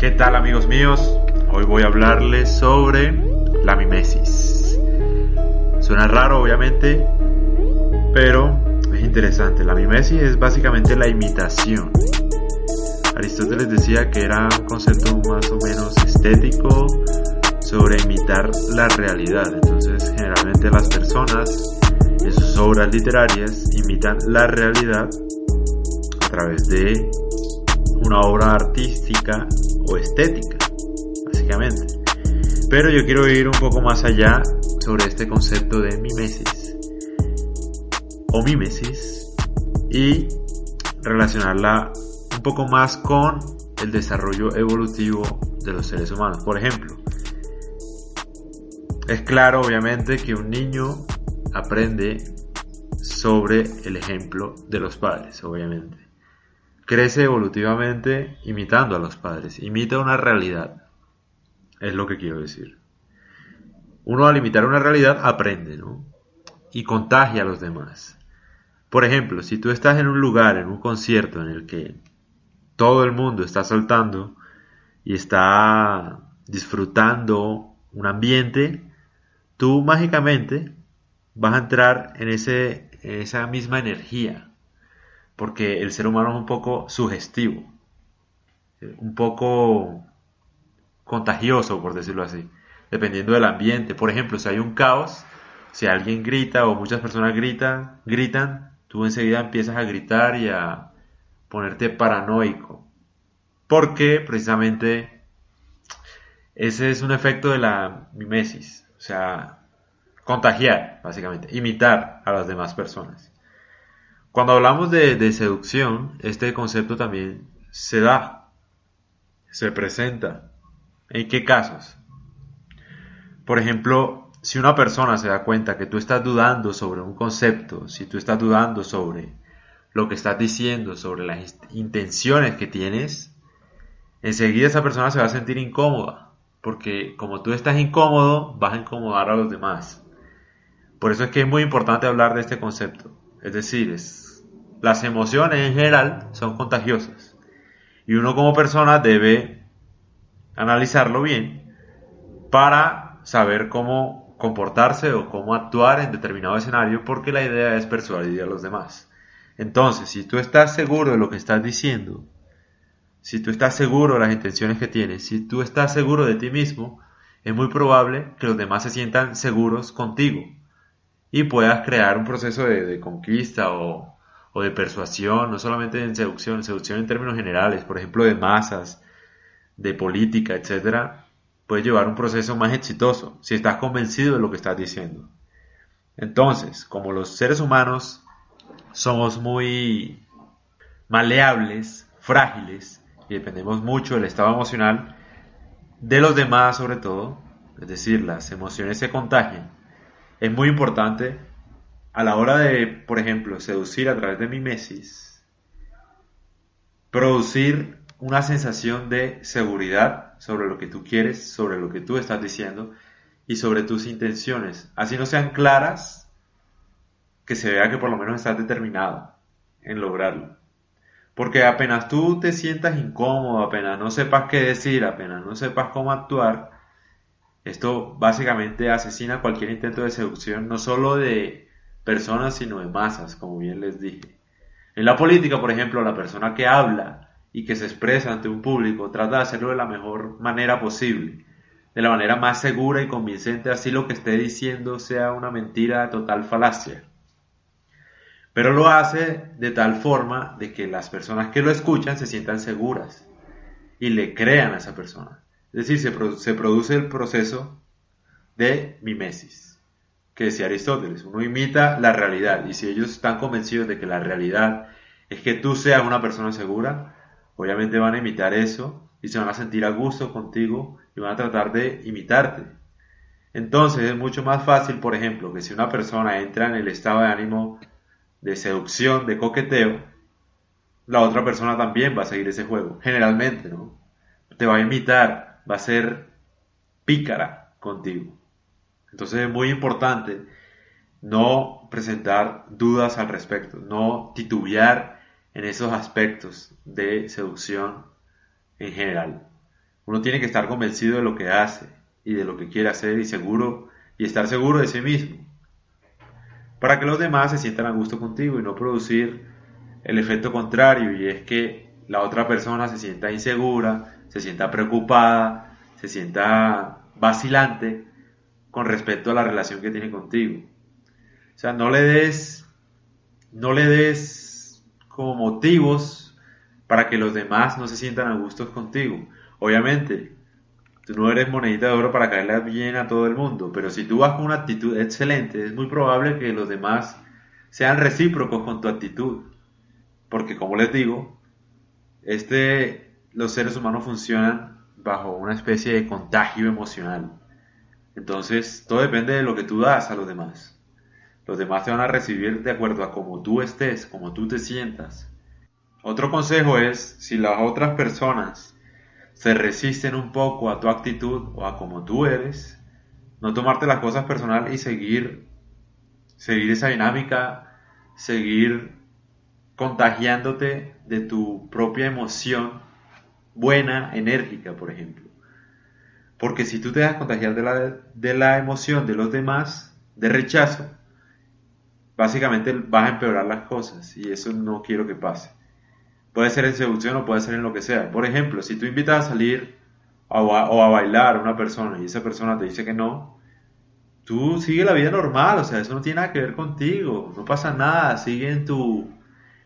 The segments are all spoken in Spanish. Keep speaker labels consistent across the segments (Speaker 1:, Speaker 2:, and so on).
Speaker 1: ¿Qué tal amigos míos? Hoy voy a hablarles sobre la mimesis. Suena raro obviamente, pero es interesante. La mimesis es básicamente la imitación. Aristóteles decía que era un concepto más o menos estético sobre imitar la realidad. Entonces generalmente las personas en sus obras literarias imitan la realidad a través de una obra artística estética, básicamente. Pero yo quiero ir un poco más allá sobre este concepto de mimesis o mimesis y relacionarla un poco más con el desarrollo evolutivo de los seres humanos. Por ejemplo, es claro obviamente que un niño aprende sobre el ejemplo de los padres, obviamente crece evolutivamente imitando a los padres, imita una realidad, es lo que quiero decir. Uno al imitar una realidad aprende, ¿no? Y contagia a los demás. Por ejemplo, si tú estás en un lugar, en un concierto en el que todo el mundo está saltando y está disfrutando un ambiente, tú mágicamente vas a entrar en, ese, en esa misma energía porque el ser humano es un poco sugestivo, un poco contagioso, por decirlo así, dependiendo del ambiente. Por ejemplo, si hay un caos, si alguien grita o muchas personas gritan, gritan, tú enseguida empiezas a gritar y a ponerte paranoico. Porque precisamente ese es un efecto de la mimesis, o sea, contagiar, básicamente, imitar a las demás personas. Cuando hablamos de, seducción, este concepto también se da, se presenta. ¿En qué casos? Por ejemplo, si una persona se da cuenta que tú estás dudando sobre un concepto, si tú estás dudando sobre lo que estás diciendo, sobre las intenciones que tienes, enseguida esa persona se va a sentir incómoda, porque como tú estás incómodo, vas a incomodar a los demás. Por eso es que es muy importante hablar de este concepto. Es decir, las emociones en general son contagiosas. Y uno como persona debe analizarlo bien para saber cómo comportarse o cómo actuar en determinado escenario porque la idea es persuadir a los demás. Entonces, si tú estás seguro de lo que estás diciendo, si tú estás seguro de las intenciones que tienes, si tú estás seguro de ti mismo, es muy probable que los demás se sientan seguros contigo y puedas crear un proceso de, conquista o, de persuasión, no solamente en seducción, seducción en términos generales, por ejemplo, de masas, de política, etcétera, puedes llevar un proceso más exitoso si estás convencido de lo que estás diciendo. Entonces, como los seres humanos somos muy maleables, frágiles y dependemos mucho del estado emocional de los demás sobre todo, es decir, las emociones se contagian es muy importante a la hora de, por ejemplo, seducir a través de mimesis, producir una sensación de seguridad sobre lo que tú quieres, sobre lo que tú estás diciendo y sobre tus intenciones. Así no sean claras, que se vea que por lo menos estás determinado en lograrlo. Porque apenas tú te sientas incómodo, apenas no sepas qué decir, apenas no sepas cómo actuar, esto básicamente asesina cualquier intento de seducción, no solo de personas, sino de masas, como bien les dije. En la política, por ejemplo, la persona que habla y que se expresa ante un público trata de hacerlo de la mejor manera posible, de la manera más segura y convincente, así lo que esté diciendo sea una mentira de total falacia. Pero lo hace de tal forma de que las personas que lo escuchan se sientan seguras y le crean a esa persona. Es decir, se, produce el proceso de mimesis, que decía Aristóteles, uno imita la realidad y si ellos están convencidos de que la realidad es que tú seas una persona segura, obviamente van a imitar eso y se van a sentir a gusto contigo y van a tratar de imitarte. Entonces es mucho más fácil, por ejemplo, que si una persona entra en el estado de ánimo de seducción, de coqueteo, la otra persona también va a seguir ese juego, generalmente, ¿no? Te va a imitar, va a ser pícara contigo. Entonces es muy importante no presentar dudas al respecto, no titubear en esos aspectos de seducción en general. Uno tiene que estar convencido de lo que hace y de lo que quiere hacer y seguro y estar seguro de sí mismo. Para que los demás se sientan a gusto contigo y no producir el efecto contrario y es que la otra persona se sienta insegura, se sienta preocupada, se sienta vacilante con respecto a la relación que tiene contigo. O sea, no le des no le des como motivos para que los demás no se sientan a gustos contigo. Obviamente, tú no eres monedita de oro para caerle bien a todo el mundo, pero si tú vas con una actitud excelente, es muy probable que los demás sean recíprocos con tu actitud. Porque como les digo, este, los seres humanos funcionan bajo una especie de contagio emocional. Entonces, todo depende de lo que tú das a los demás. Los demás te van a recibir de acuerdo a cómo tú estés, cómo tú te sientas. Otro consejo es, si las otras personas se resisten un poco a tu actitud o a cómo tú eres, no tomarte las cosas personal y seguir, seguir esa dinámica, seguir contagiándote de tu propia emoción buena, enérgica, por ejemplo. Porque si tú te das contagiar de la, de la emoción de los demás, de rechazo, básicamente vas a empeorar las cosas y eso no quiero que pase. Puede ser en seducción o puede ser en lo que sea. Por ejemplo, si tú invitas a salir o a, bailar a una persona y esa persona te dice que no, tú sigue la vida normal, o sea, eso no tiene nada que ver contigo, no pasa nada, sigue en tu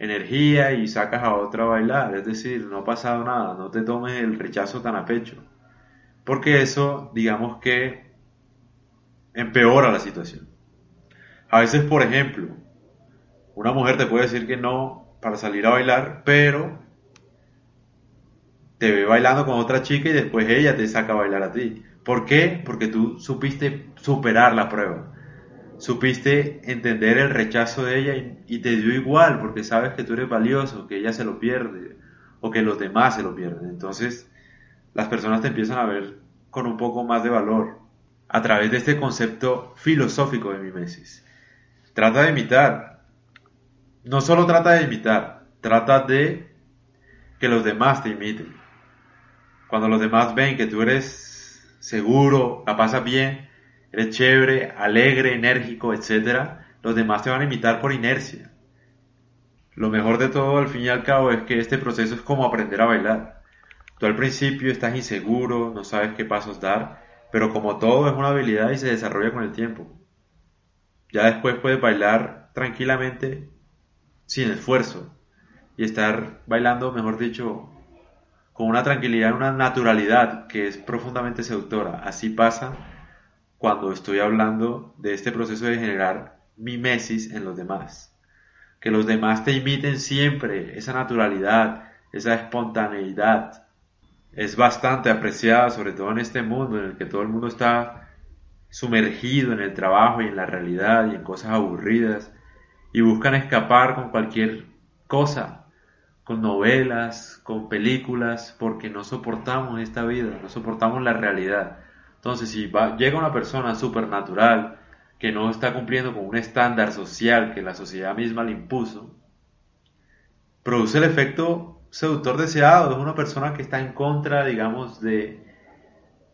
Speaker 1: energía y sacas a otra a bailar, es decir, no ha pasado nada, no te tomes el rechazo tan a pecho, porque eso, digamos que, empeora la situación. A veces, por ejemplo, una mujer te puede decir que no para salir a bailar, pero te ve bailando con otra chica y después ella te saca a bailar a ti. ¿Por qué? Porque tú supiste superar la prueba. Supiste entender el rechazo de ella y, te dio igual porque sabes que tú eres valioso, que ella se lo pierde o que los demás se lo pierden. Entonces las personas te empiezan a ver con un poco más de valor a través de este concepto filosófico de mimesis. Trata de imitar. No solo trata de imitar, trata de que los demás te imiten. Cuando los demás ven que tú eres seguro, la pasas bien, eres chévere, alegre, enérgico, etc., los demás te van a imitar por inercia. Lo mejor de todo, al fin y al cabo, es que este proceso es como aprender a bailar. Tú al principio estás inseguro, no sabes qué pasos dar, pero como todo es una habilidad y se desarrolla con el tiempo. Ya después puedes bailar tranquilamente sin esfuerzo y estar bailando, mejor dicho, con una tranquilidad, una naturalidad que es profundamente seductora. Así pasa cuando estoy hablando de este proceso de generar mimesis en los demás. Que los demás te imiten siempre, esa naturalidad, esa espontaneidad. Es bastante apreciada, sobre todo en este mundo en el que todo el mundo está sumergido en el trabajo y en la realidad y en cosas aburridas y buscan escapar con cualquier cosa, con novelas, con películas, porque no soportamos esta vida, no soportamos la realidad. Entonces, si va, llega una persona supernatural que no está cumpliendo con un estándar social que la sociedad misma le impuso, produce el efecto seductor deseado. Es una persona que está en contra, digamos, de,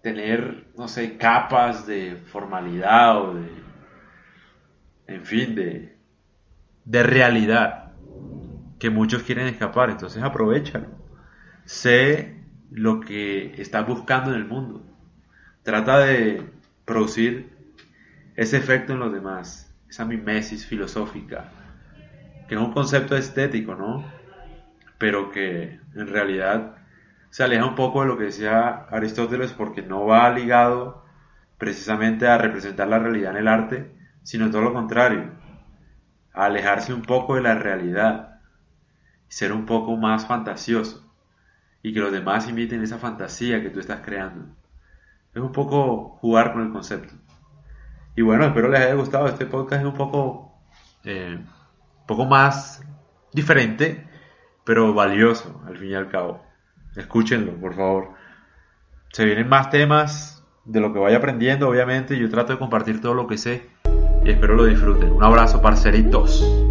Speaker 1: tener, no sé, capas de formalidad o de, en fin, de, de realidad que muchos quieren escapar. Entonces aprovechalo. Sé lo que estás buscando en el mundo. Trata de producir ese efecto en los demás, esa mimesis filosófica, que es un concepto estético, ¿no? Pero que en realidad se aleja un poco de lo que decía Aristóteles porque no va ligado precisamente a representar la realidad en el arte, sino todo lo contrario, a alejarse un poco de la realidad ser un poco más fantasioso y que los demás imiten esa fantasía que tú estás creando. Es un poco jugar con el concepto. Y bueno, espero les haya gustado. Este podcast es un poco, eh, poco más diferente, pero valioso al fin y al cabo. Escúchenlo, por favor. Se vienen más temas de lo que vaya aprendiendo, obviamente. Yo trato de compartir todo lo que sé y espero lo disfruten. Un abrazo, parceritos.